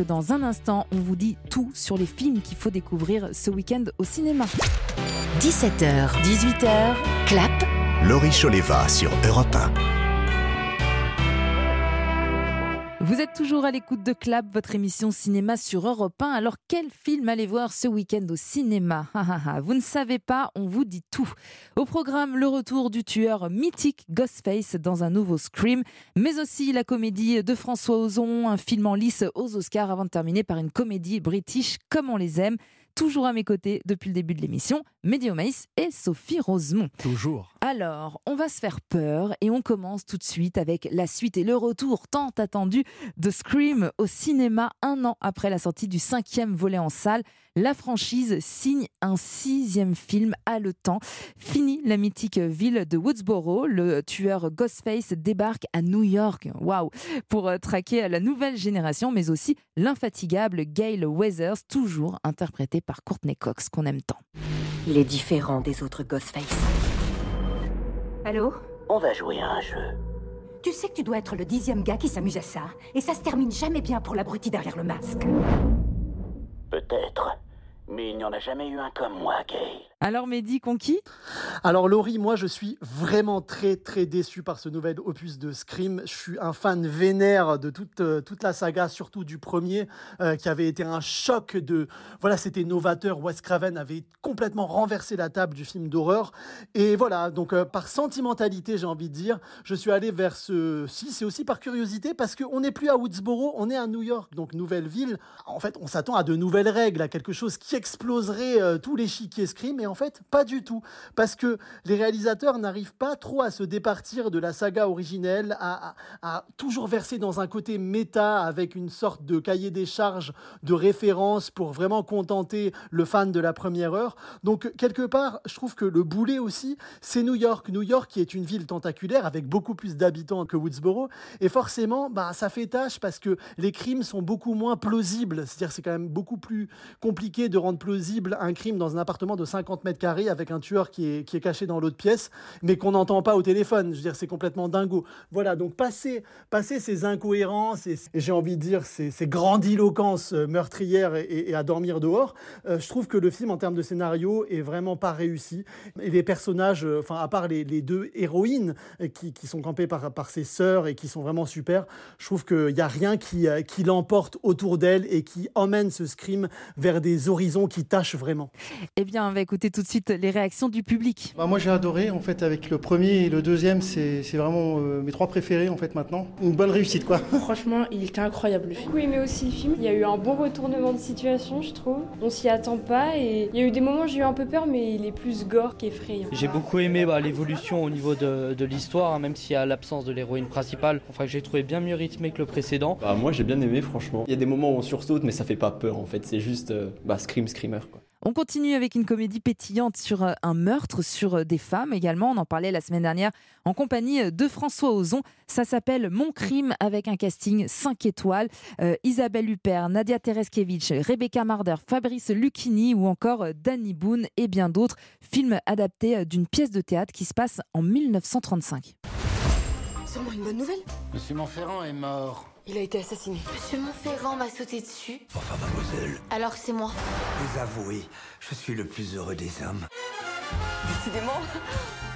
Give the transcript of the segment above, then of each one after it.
que dans un instant, on vous dit tout sur les films qu'il faut découvrir ce week-end au cinéma. 17h, 18h, clap. Laurie Choleva sur Europe 1. Vous êtes toujours à l'écoute de Clap, votre émission cinéma sur Europe 1. Alors, quel film allez voir ce week-end au cinéma? Vous ne savez pas, on vous dit tout. Au programme, le retour du tueur mythique Ghostface dans un nouveau Scream, mais aussi la comédie de François Ozon, un film en lice aux Oscars avant de terminer par une comédie british comme on les aime toujours à mes côtés depuis le début de l'émission, Médio Maïs et Sophie Rosemont. Toujours. Alors, on va se faire peur et on commence tout de suite avec la suite et le retour tant attendu de Scream au cinéma un an après la sortie du cinquième volet en salle. La franchise signe un sixième film temps. Fini la mythique ville de Woodsboro, le tueur Ghostface débarque à New York, waouh, pour euh, traquer la nouvelle génération, mais aussi l'infatigable Gail Weathers, toujours interprété par Courtney Cox, qu'on aime tant. Il est différent des autres Ghostface. Allô On va jouer à un jeu. Tu sais que tu dois être le dixième gars qui s'amuse à ça, et ça se termine jamais bien pour l'abruti derrière le masque. Peut-être. Mais il n'y en a jamais eu un comme moi, Gail. Alors Mehdi, conquis? Alors Laurie, moi je suis vraiment très très déçu par ce nouvel opus de Scream. Je suis un fan vénère de toute, euh, toute la saga, surtout du premier, euh, qui avait été un choc de... Voilà, c'était novateur. Wes Craven avait complètement renversé la table du film d'horreur. Et voilà, donc euh, par sentimentalité, j'ai envie de dire, je suis allé vers ce... Si, c'est aussi par curiosité, parce qu'on n'est plus à Woodsboro, on est à New York, donc nouvelle ville. En fait, on s'attend à de nouvelles règles, à quelque chose qui exploserait tous les chiquiers Scream. Et en fait, pas du tout. Parce que les réalisateurs n'arrivent pas trop à se départir de la saga originelle, à, toujours verser dans un côté méta avec une sorte de cahier des charges de référence pour vraiment contenter le fan de la première heure. Donc, quelque part, je trouve que le boulet aussi, c'est New York. New York qui est une ville tentaculaire avec beaucoup plus d'habitants que Woodsboro. Et forcément, bah, ça fait tâche parce que les crimes sont beaucoup moins plausibles. C'est-à-dire c'est quand même beaucoup plus compliqué de rendre plausible un crime dans un appartement de 50 mètres carrés avec un tueur qui est, qui est caché dans l'autre pièce, mais qu'on n'entend pas au téléphone. Je veux dire, c'est complètement dingo. Voilà, donc passer, passer ces incohérences et, j'ai envie de dire ces, ces grandiloquences meurtrières et, à dormir dehors, euh, je trouve que le film, en termes de scénario, est vraiment pas réussi. Et les personnages, euh, enfin, à part les, deux héroïnes euh, qui, qui, sont campées par, par ses sœurs et qui sont vraiment super, je trouve qu'il n'y a rien qui, qui l'emporte autour d'elle et qui emmène ce scream vers des horizons qui tâchent vraiment. Eh bien, on va écouter tout de suite les réactions du public. Bah, moi j'ai adoré en fait avec le premier et le deuxième, c'est vraiment euh, mes trois préférés en fait maintenant. Une bonne réussite quoi. Franchement, il était incroyable le film. J'ai aimé aussi le film. Il y a eu un bon retournement de situation, je trouve. On s'y attend pas et il y a eu des moments où j'ai eu un peu peur, mais il est plus gore qu'effrayant. J'ai beaucoup aimé bah, l'évolution au niveau de, de l'histoire, hein, même s'il y a l'absence de l'héroïne principale. Enfin, j'ai trouvé bien mieux rythmé que le précédent. Bah, moi j'ai bien aimé franchement. Il y a des moments où on sursaute, mais ça fait pas peur en fait. C'est juste euh, bah, scream screamer quoi. On continue avec une comédie pétillante sur euh, un meurtre, sur euh, des femmes également. On en parlait la semaine dernière en compagnie euh, de François Ozon. Ça s'appelle Mon crime avec un casting 5 étoiles. Isabelle Huppert, Nadia Tereskevich, Rebecca Marder, Fabrice Lucchini ou encore Danny Boone et bien d'autres. Film adapté d'une pièce de théâtre qui se passe en 1935. C'est moi une bonne nouvelle Monsieur Montferrand est mort. Il a été assassiné. Monsieur Montferrand m'a sauté dessus. Enfin, mademoiselle. Alors c'est moi. Vous avouez, je suis le plus heureux des hommes. Décidément,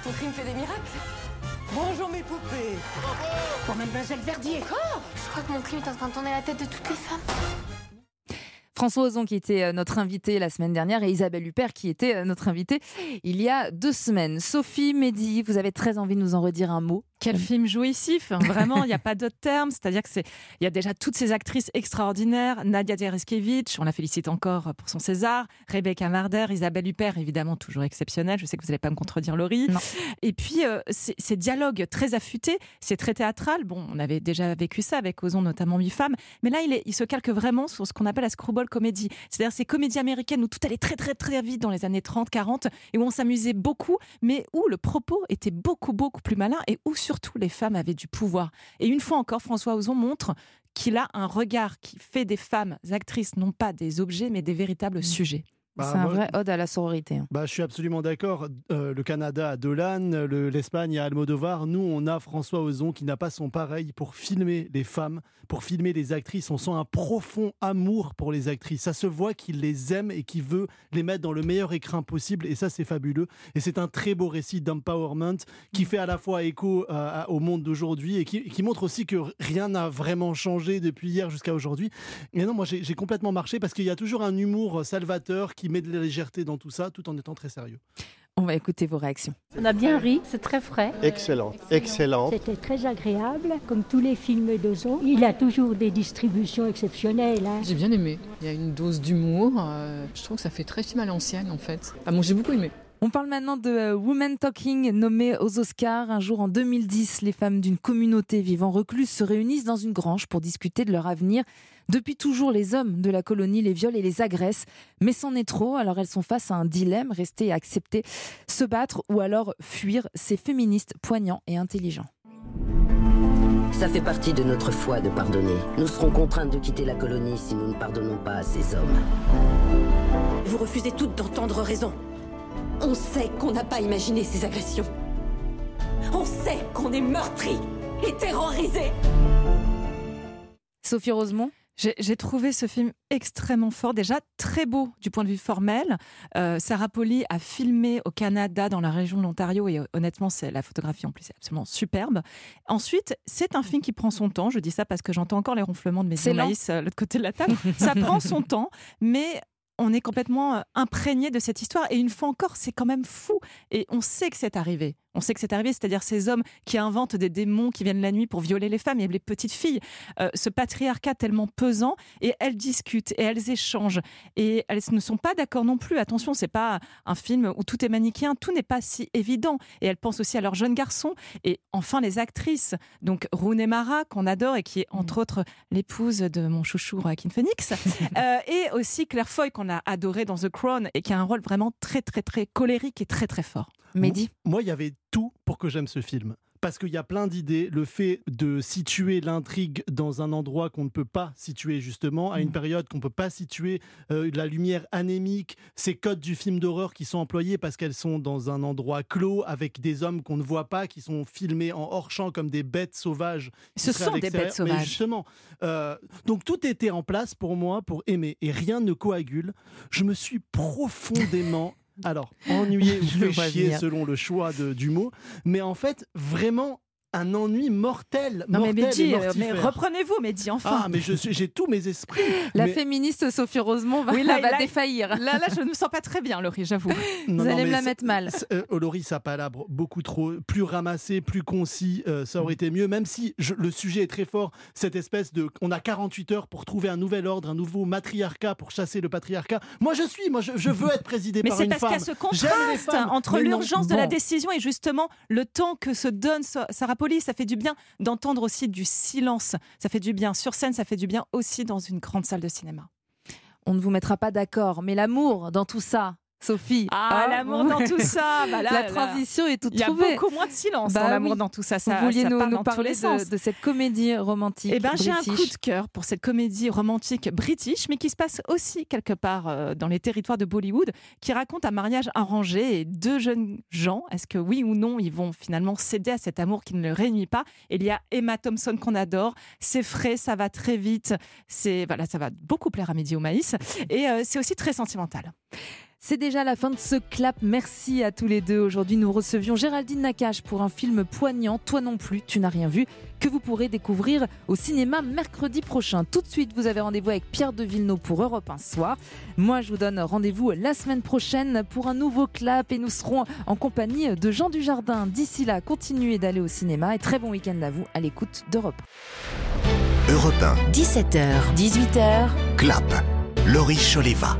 ton crime fait des miracles. Bonjour mes poupées Pour mademoiselle Verdier Quoi Je crois que mon crime est en train de tourner la tête de toutes les femmes. François Ozon qui était euh, notre invité la semaine dernière et Isabelle Huppert qui était euh, notre invitée il y a deux semaines. Sophie, Mehdi, vous avez très envie de nous en redire un mot? Quel film jouissif, hein. vraiment, il n'y a pas d'autre terme. C'est-à-dire que c'est, il y a déjà toutes ces actrices extraordinaires. Nadia Tereskevich, on la félicite encore pour son César. Rebecca Marder, Isabelle Huppert, évidemment toujours exceptionnelle. Je sais que vous n'allez pas me contredire, Laurie. Et puis euh, ces dialogues très affûtés, c'est très théâtral. Bon, on avait déjà vécu ça avec Ozon, notamment Mi Femmes, mais là, il, est, il se calque vraiment sur ce qu'on appelle la screwball comédie. C'est-à-dire ces comédies américaines où tout allait très très très vite dans les années 30, 40 et où on s'amusait beaucoup, mais où le propos était beaucoup beaucoup plus malin et où surtout les femmes avaient du pouvoir. Et une fois encore, François Ozon montre qu'il a un regard qui fait des femmes actrices non pas des objets mais des véritables mmh. sujets. Bah, c'est un moi- vrai ode à la sororité. hein. Bah, je suis absolument d'accord. Euh, le Canada a Dolan, le- l'Espagne a Almodovar. Nous, on a François Ozon qui n'a pas son pareil pour filmer les femmes, pour filmer les actrices. On sent un profond amour pour les actrices. Ça se voit qu'il les aime et qu'il veut les mettre dans le meilleur écrin possible. Et ça, c'est fabuleux. Et c'est un très beau récit d'empowerment qui fait à la fois écho euh, à- au monde d'aujourd'hui et qui, qui montre aussi que rien n'a vraiment changé depuis hier jusqu'à aujourd'hui. Et non, moi, j'ai complètement marché parce qu'il y a toujours un humour salvateur qui met de la légèreté dans tout ça, tout en étant très sérieux. On va écouter vos réactions. On a bien ri, c'est très frais. Excellente, excellente. C'était très agréable, comme tous les films d'Ozon. Il a toujours des distributions exceptionnelles. hein. J'ai bien aimé. Il y a une dose d'humour. euh, je trouve que ça fait très film à l'ancienne en fait. Ah bon, j'ai beaucoup aimé. On parle maintenant de euh, Women Talking, nommée aux Oscars. Un jour en 2010, les femmes d'une communauté vivant recluse se réunissent dans une grange pour discuter de leur avenir. Depuis toujours, les hommes de la colonie les violent et les agressent. Mais c'en est trop, alors elles sont face à un dilemme, rester et accepter, se battre ou alors fuir. C'est féministe, poignant et intelligent. Ça fait partie de notre foi de pardonner. Nous serons contraintes de quitter la colonie si nous ne pardonnons pas à ces hommes. Vous refusez toutes d'entendre raison. On sait qu'on n'a pas imaginé ces agressions. On sait qu'on est meurtri et terrorisé. Sophie Rosemont J'ai trouvé ce film extrêmement fort, déjà très beau du point de vue formel. Euh, Sarah Polly a filmé au Canada, dans la région de l'Ontario, et euh, honnêtement, c'est la photographie en plus est absolument superbe. Ensuite, c'est un film qui prend son temps. Je dis ça parce que j'entends encore les ronflements de mes journalistes euh, de l'autre côté de la table. ça prend son temps, mais on est complètement euh, imprégné de cette histoire. Et une fois encore, c'est quand même fou. Et on sait que c'est arrivé. On sait que c'est arrivé, c'est-à-dire ces hommes qui inventent des démons qui viennent la nuit pour violer les femmes et les petites filles. Euh, ce patriarcat tellement pesant, et elles discutent et elles échangent. Et elles ne sont pas d'accord non plus. Attention, c'est pas un film où tout est manichéen, tout n'est pas si évident. Et elles pensent aussi à leurs jeunes garçons. Et enfin, les actrices. Donc, Rooney Mara, qu'on adore et qui est entre autres l'épouse de mon chouchou Joaquin Phoenix. Euh, et aussi Claire Foy, qu'on a adoré dans The Crown et qui a un rôle vraiment très, très, très colérique et très, très fort. Mehdi Moi, il y avait pour que j'aime ce film. Parce qu'il y a plein d'idées. Le fait de situer l'intrigue dans un endroit qu'on ne peut pas situer, justement, à une période qu'on ne peut pas situer, euh, la lumière anémique, ces codes du film d'horreur qui sont employés parce qu'elles sont dans un endroit clos avec des hommes qu'on ne voit pas, qui sont filmés en hors-champ comme des bêtes sauvages. Ce sont des bêtes Mais sauvages. justement, euh, donc tout était en place pour moi pour aimer et rien ne coagule. Je me suis profondément alors, ennuyé ou fait chier venir. selon le choix de- du mot, mais en fait, vraiment un ennui mortel. Non, mais mortel et Mehdi, mais reprenez-vous, Mehdi, enfin. Ah, mais je suis- j'ai tous mes esprits. La Mais- féministe Sophie Rosemont va, Oui, là, va là, défaillir. Là, là, je ne me sens pas très bien, Laurie, j'avoue. Vous non, allez me mais la mettre mal. ça- euh, Laurie, ça palabre beaucoup trop, plus ramassé, plus concis, euh, ça aurait été mieux, même si je- le sujet est très fort, cette espèce de... On a 48 heures pour trouver un nouvel ordre, un nouveau matriarcat pour chasser le patriarcat. Moi, je suis, moi, je, je veux être présidé Mais par c'est une parce femme. qu'il y a ce contraste entre mais l'urgence de la décision et justement le temps que se donne Sa- Sarah Poli. Ça fait du bien d'entendre aussi du silence. Ça fait du bien sur scène, ça fait du bien aussi dans une grande salle de cinéma. On ne vous mettra pas d'accord, mais l'amour dans tout ça, Sophie. Ah, hein l'amour dans tout ça. bah là, La là. transition est toute Il y a trouvée. beaucoup moins de silence Bah dans l'amour oui. dans tout ça. ça Vous vouliez ça nous, nous parler de, de cette comédie romantique Eh ben, j'ai un coup de cœur pour cette comédie romantique british, mais qui se passe aussi quelque part euh, dans les territoires de Bollywood, qui raconte un mariage arrangé et deux jeunes gens. Est-ce que oui ou non, ils vont finalement céder à cet amour qui ne les réunit pas? Il y a Emma Thompson qu'on adore. C'est frais, ça va très vite. C'est voilà, ça va beaucoup plaire à Midi au maïs, et euh, c'est aussi très sentimental. C'est déjà la fin de ce clap. Merci à tous les deux. Aujourd'hui, nous recevions Géraldine Nakache pour un film poignant, Toi non plus, tu n'as rien vu, que vous pourrez découvrir au cinéma mercredi prochain. Tout de suite, vous avez rendez-vous avec Pierre de Villeneuve pour Europe 1 soir. Moi, je vous donne rendez-vous la semaine prochaine pour un nouveau clap et nous serons en compagnie de Jean Dujardin. D'ici là, continuez d'aller au cinéma et très bon week-end à vous à l'écoute d'Europe. Europe 1, 17h, 18h, clap. Laurie Choleva.